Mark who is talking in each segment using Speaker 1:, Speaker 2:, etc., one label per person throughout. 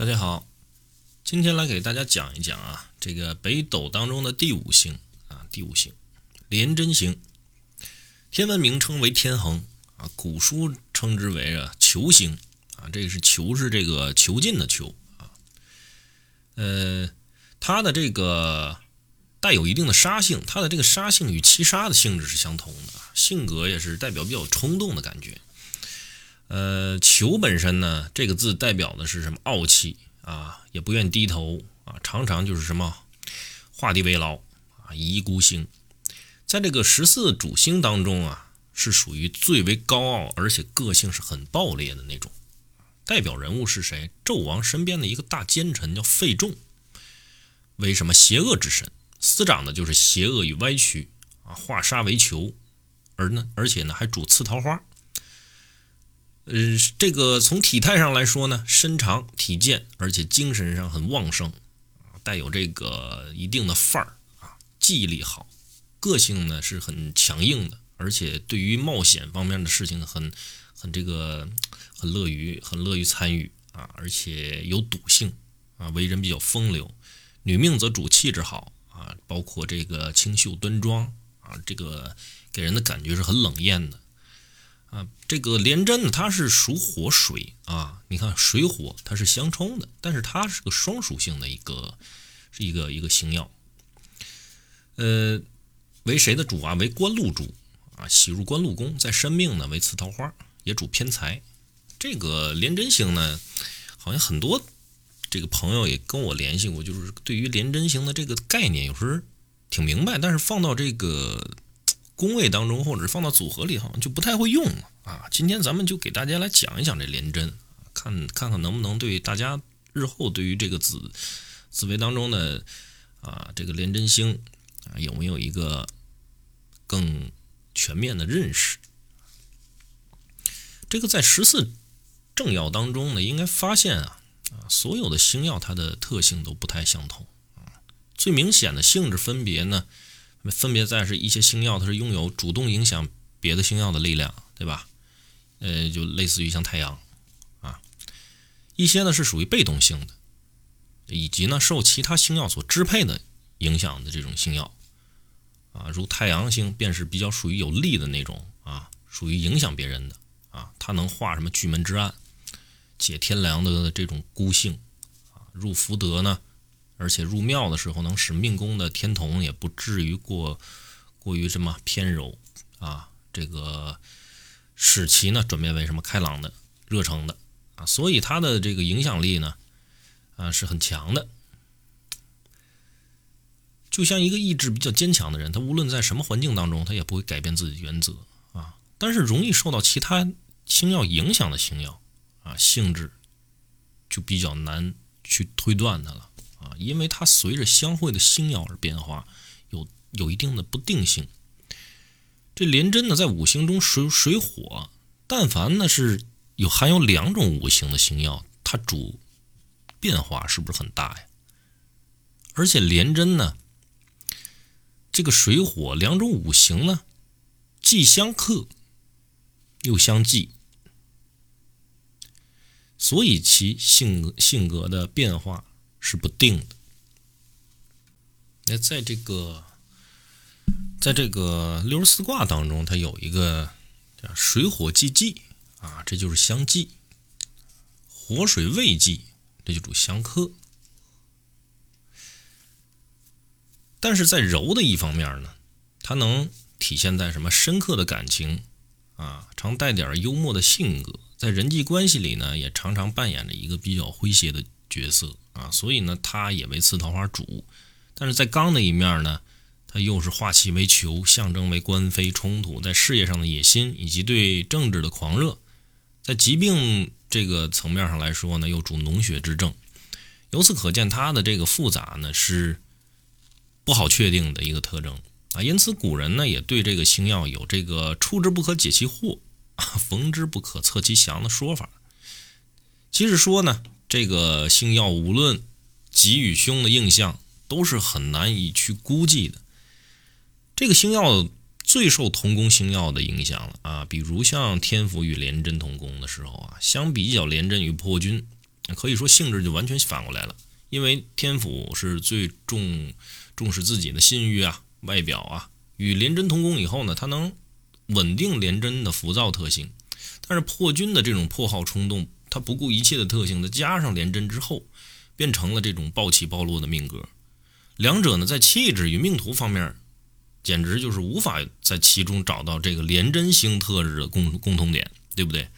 Speaker 1: 大家好，今天来给大家讲一讲啊，这个北斗当中的第五星啊，第五星廉贞星，天文名称为天衡啊，古书称之为啊囚星啊，这个是囚是这个囚禁的囚啊，呃，它的这个带有一定的杀性，它的这个杀性与七杀的性质是相同的，性格也是代表比较冲动的感觉。呃，囚本身呢，这个字代表的是什么？傲气啊，也不愿低头啊，常常就是什么画地为牢啊，一意孤行。在这个十四主星当中啊，是属于最为高傲，而且个性是很暴烈的那种。代表人物是谁？纣王身边的一个大奸臣叫费仲，为什么邪恶之神？司掌的就是邪恶与歪曲啊，化杀为囚，而呢，而且呢，还主刺桃花。呃，这个从体态上来说呢，身长体健，而且精神上很旺盛啊，带有这个一定的范儿啊，记忆力好，个性呢是很强硬的，而且对于冒险方面的事情很很这个很乐于很乐于参与啊，而且有赌性啊，为人比较风流。女命则主气质好啊，包括这个清秀端庄啊，这个给人的感觉是很冷艳的。啊，这个廉贞呢，它是属火水啊。你看水火它是相冲的，但是它是个双属性的一个，是一个一个星耀。呃，为谁的主啊？为官禄主啊，喜入官禄宫，在申命呢为次桃花，也主偏财。这个廉贞星呢，好像很多这个朋友也跟我联系过，就是对于廉贞星的这个概念，有时候挺明白，但是放到这个。宫位当中，或者放到组合里，好像就不太会用了啊。今天咱们就给大家来讲一讲这廉贞，看看看能不能对大家日后对于这个紫紫微当中的啊这个廉贞星啊有没有一个更全面的认识？这个在十四正曜当中呢，应该发现啊啊所有的星耀它的特性都不太相同啊，最明显的性质分别呢。分别在是一些星耀，它是拥有主动影响别的星耀的力量，对吧？呃，就类似于像太阳啊，一些呢是属于被动性的，以及呢受其他星耀所支配的影响的这种星耀啊，如太阳星便是比较属于有力的那种啊，属于影响别人的啊，它能化什么巨门之暗，解天梁的这种孤性啊，入福德呢。而且入庙的时候，能使命宫的天同也不至于过过于什么偏柔啊，这个使其呢转变为什么开朗的、热诚的啊，所以他的这个影响力呢啊是很强的。就像一个意志比较坚强的人，他无论在什么环境当中，他也不会改变自己的原则啊。但是容易受到其他星耀影响的星耀啊，性质就比较难去推断它了。啊，因为它随着相会的星耀而变化，有有一定的不定性。这廉贞呢，在五行中水水火，但凡呢是有含有两种五行的星耀，它主变化是不是很大呀？而且廉贞呢，这个水火两种五行呢，既相克又相忌，所以其性性格的变化。是不定的。那在这个，在这个六十四卦当中，它有一个叫水火既济啊，这就是相济；火水未济，这就主相克。但是在柔的一方面呢，它能体现在什么深刻的感情啊，常带点幽默的性格，在人际关系里呢，也常常扮演着一个比较诙谐的角色。啊，所以呢，他也为次桃花主，但是在刚的一面呢，他又是化气为球，象征为官非冲突，在事业上的野心以及对政治的狂热，在疾病这个层面上来说呢，又主脓血之症。由此可见，它的这个复杂呢是不好确定的一个特征啊。因此，古人呢也对这个星耀有这个“出之不可解其祸，逢之不可测其祥”的说法。其实说呢。这个星耀无论吉与凶的印象都是很难以去估计的。这个星耀最受同宫星耀的影响了啊，比如像天府与廉贞同宫的时候啊，相比较廉贞与破军可以说性质就完全反过来了。因为天府是最重重视自己的信誉啊、外表啊，与廉贞同宫以后呢，它能稳定廉贞的浮躁特性。但是破军的这种破耗冲动，他不顾一切的特性，再加上廉贞之后，变成了这种暴起暴落的命格。两者呢，在气质与命途方面，简直就是无法在其中找到这个廉贞星特质的共共同点，对不对？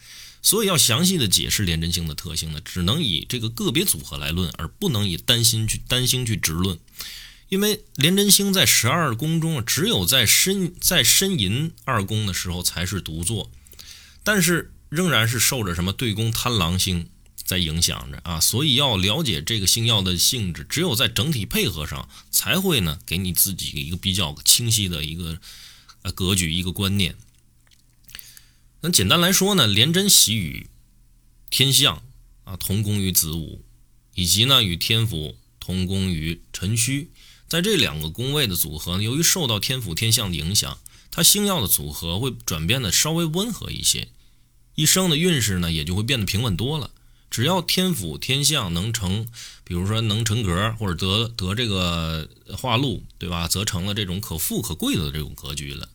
Speaker 1: 所以要详细的解释廉贞星的特性呢，只能以这个个别组合来论，而不能以单星去单星去直论。因为廉贞星在十二宫中，只有在申在申寅二宫的时候才是独坐，但是仍然是受着什么对宫贪狼星在影响着啊。所以要了解这个星耀的性质，只有在整体配合上，才会呢给你自己一个比较清晰的一个呃格局一个观念。那简单来说呢，廉贞喜与天相啊同宫于子午，以及呢与天府同宫于辰戌，在这两个宫位的组合，由于受到天府天相的影响，它星耀的组合会转变的稍微温和一些，一生的运势呢也就会变得平稳多了。只要天府天相能成，比如说能成格或者得得这个化禄，对吧？则成了这种可富可贵的这种格局了。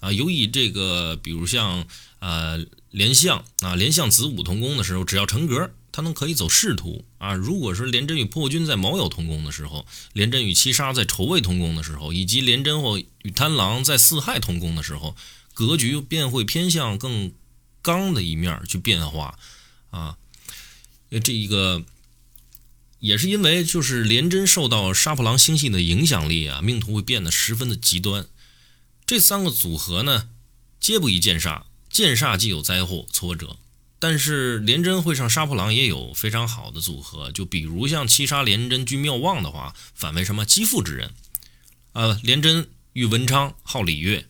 Speaker 1: 啊，由于这个，比如像呃连相啊，连相子午同宫的时候，只要成格，他能可以走仕途啊。如果说廉贞与破军在卯酉同宫的时候，廉贞与七杀在丑未同宫的时候，以及廉贞或与贪狼在四害同宫的时候，格局便会偏向更刚的一面去变化啊。这一个也是因为就是廉贞受到杀破狼星系的影响力啊，命途会变得十分的极端。这三个组合呢，皆不宜见煞。见煞既有灾祸挫折，但是廉贞会上杀破狼也有非常好的组合。就比如像七杀廉贞居妙旺的话，反为什么积富之人？呃，廉贞遇文昌好礼乐，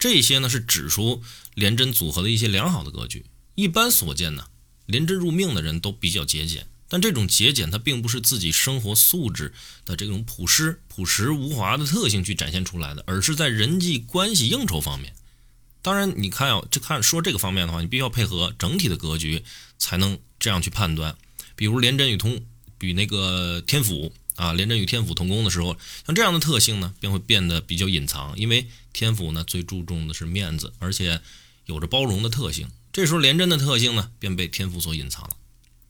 Speaker 1: 这些呢是指出廉贞组合的一些良好的格局。一般所见呢，廉贞入命的人都比较节俭。但这种节俭，它并不是自己生活素质的这种朴实、朴实无华的特性去展现出来的，而是在人际关系应酬方面。当然，你看啊，这看说这个方面的话，你必须要配合整体的格局，才能这样去判断。比如廉贞与通与那个天府啊，廉贞与天府同宫的时候，像这样的特性呢，便会变得比较隐藏，因为天府呢最注重的是面子，而且有着包容的特性。这时候廉贞的特性呢，便被天府所隐藏了。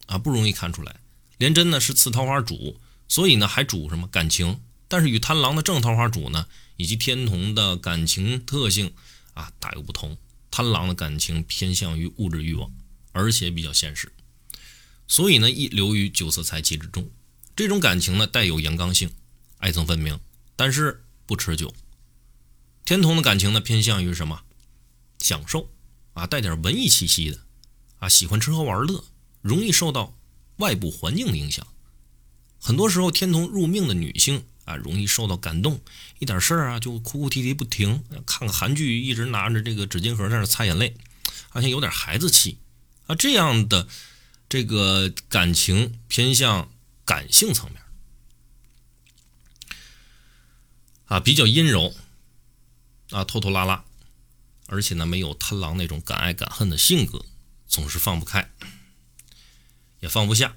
Speaker 1: 啊，不容易看出来。廉贞呢是次桃花主，所以呢还主什么感情？但是与贪狼的正桃花主呢，以及天同的感情特性啊大有不同。贪狼的感情偏向于物质欲望，而且比较现实，所以呢易流于酒色财气之中。这种感情呢带有阳刚性，爱憎分明，但是不持久。天同的感情呢偏向于什么？享受啊，带点文艺气息的啊，喜欢吃喝玩乐。容易受到外部环境的影响，很多时候天同入命的女性啊，容易受到感动，一点事儿啊就哭哭啼啼不停，看个韩剧一直拿着这个纸巾盒在那擦眼泪，好像有点孩子气啊。这样的这个感情偏向感性层面啊，比较阴柔啊，拖拖拉拉，而且呢没有贪狼那种敢爱敢恨的性格，总是放不开。也放不下。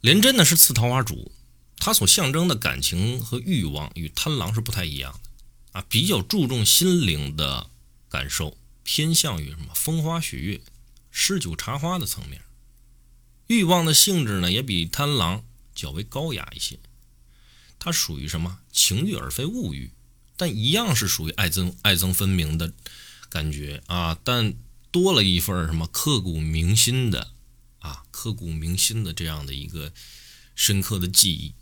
Speaker 1: 廉贞呢是次桃花主，他所象征的感情和欲望与贪狼是不太一样的啊，比较注重心灵的感受，偏向于什么风花雪月、诗酒茶花的层面。欲望的性质呢也比贪狼较为高雅一些，它属于什么？情欲而非物欲，但一样是属于爱憎爱憎分明的感觉啊，但。多了一份什么刻骨铭心的啊，刻骨铭心的这样的一个深刻的记忆，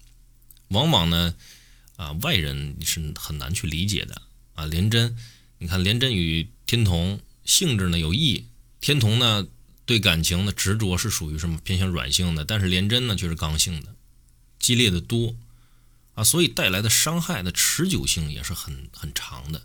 Speaker 1: 往往呢啊外人是很难去理解的。啊。廉贞，你看廉贞与天同性质呢有异，天同呢对感情的执着是属于什么偏向软性的，但是廉贞呢却是刚性的，激烈的多啊，所以带来的伤害的持久性也是很很长的。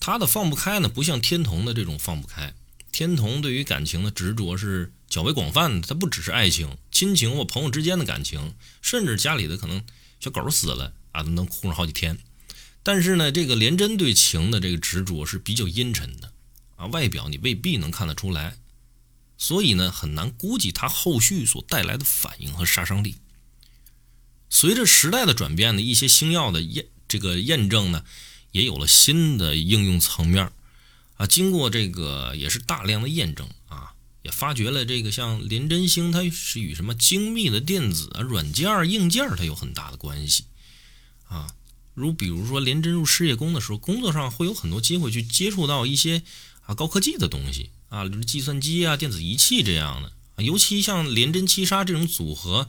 Speaker 1: 他的放不开呢，不像天童的这种放不开。天童对于感情的执着是较为广泛的，它不只是爱情、亲情或朋友之间的感情，甚至家里的可能小狗死了啊，都能哭上好几天。但是呢，这个廉贞对情的这个执着是比较阴沉的啊，外表你未必能看得出来。所以呢，很难估计它后续所带来的反应和杀伤力。随着时代的转变呢，一些星耀的验这个验证呢，也有了新的应用层面啊。经过这个也是大量的验证啊，也发掘了这个像廉贞星，它是与什么精密的电子啊、软件、硬件它有很大的关系啊。如比如说廉贞入事业宫的时候，工作上会有很多机会去接触到一些啊高科技的东西啊，比如计算机啊、电子仪器这样的。尤其像廉贞七杀这种组合。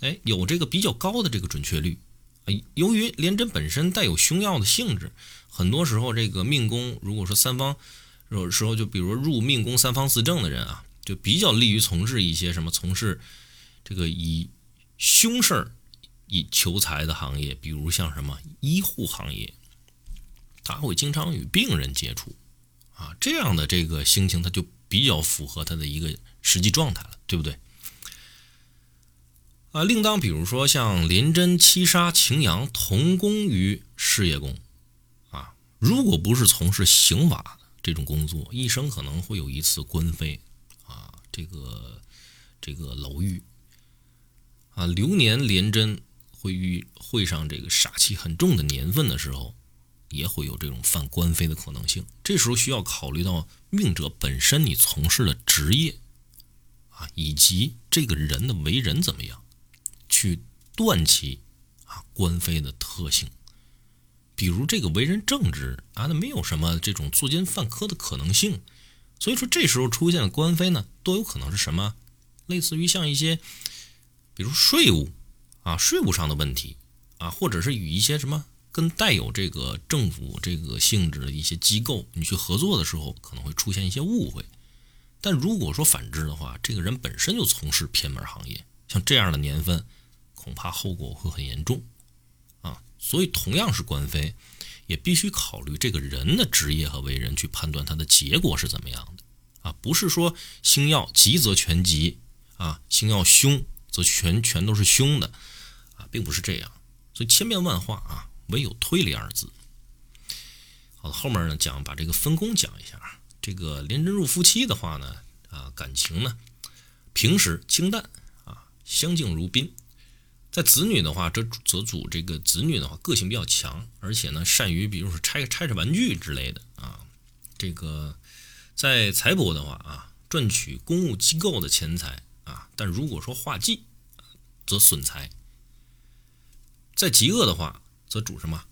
Speaker 1: 哎，有这个比较高的这个准确率，由于廉贞本身带有凶药的性质，很多时候这个命宫如果说三方有时候就比如入命宫三方四正的人啊，就比较利于从事一些什么从事这个以凶事儿以求财的行业，比如像什么医护行业，他会经常与病人接触啊，这样的这个心情他就比较符合他的一个实际状态了，对不对？啊，另当比如说像廉贞七杀擎羊同宫于事业宫，啊，如果不是从事刑法这种工作，一生可能会有一次官非，啊，这个这个牢狱，啊，流年廉贞会遇会上这个煞气很重的年份的时候，也会有这种犯官非的可能性。这时候需要考虑到命者本身你从事的职业，啊，以及这个人的为人怎么样。去断其啊官非的特性，比如这个为人正直啊，那没有什么这种作奸犯科的可能性。所以说这时候出现的官非呢，都有可能是什么？类似于像一些，比如税务啊，税务上的问题啊，或者是与一些什么跟带有这个政府这个性质的一些机构你去合作的时候，可能会出现一些误会。但如果说反之的话，这个人本身就从事偏门行业，像这样的年份。恐怕后果会很严重，啊，所以同样是官非，也必须考虑这个人的职业和为人，去判断他的结果是怎么样的，啊，不是说星耀吉则全吉，啊，星耀凶则全全都是凶的，啊，并不是这样，所以千变万化啊，唯有推理二字。好了，后面呢讲把这个分工讲一下，这个廉贞入夫妻的话呢，啊，感情呢平时清淡，啊，相敬如宾。在子女的话，这则主这个子女的话个性比较强，而且呢善于比如说拆拆拆玩具之类的啊。这个在财帛的话啊，赚取公务机构的钱财啊，但如果说化忌，则损财。在极恶的话，则主什么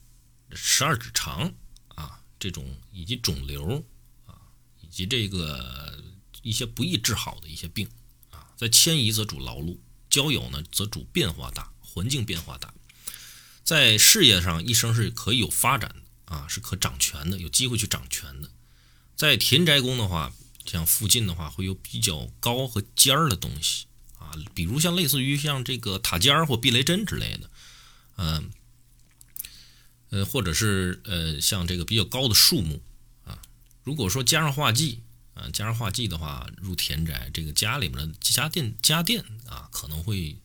Speaker 1: 十二指肠啊这种以及肿瘤啊以及这个一些不易治好的一些病啊。在迁移则主劳碌。交友呢，则主变化大，环境变化大，在事业上一生是可以有发展的啊，是可掌权的，有机会去掌权的。在田宅宫的话，像附近的话，会有比较高和尖儿的东西啊，比如像类似于像这个塔尖儿或避雷针之类的，嗯，呃或者是呃像这个比较高的树木啊。如果说加上化忌。啊，加上化忌的话，入田宅，这个家里面的家电家电啊，可能会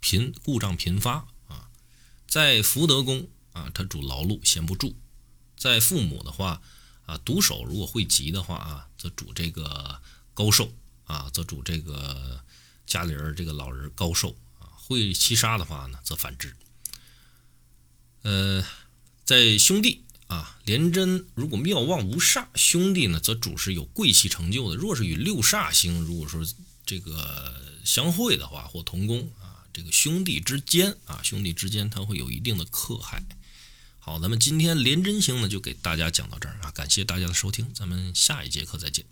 Speaker 1: 频故障频发啊。在福德宫啊，它主劳碌，闲不住。在父母的话啊，独守如果会吉的话啊，则主这个高寿啊，则主这个家里人这个老人高寿啊。会七杀的话呢，则反之。呃，在兄弟。啊，廉贞如果妙望无煞，兄弟呢则主是有贵气成就的。若是与六煞星如果说这个相会的话，或同宫啊，这个兄弟之间啊，兄弟之间他会有一定的克害。好，咱们今天廉贞星呢就给大家讲到这儿啊，感谢大家的收听，咱们下一节课再见。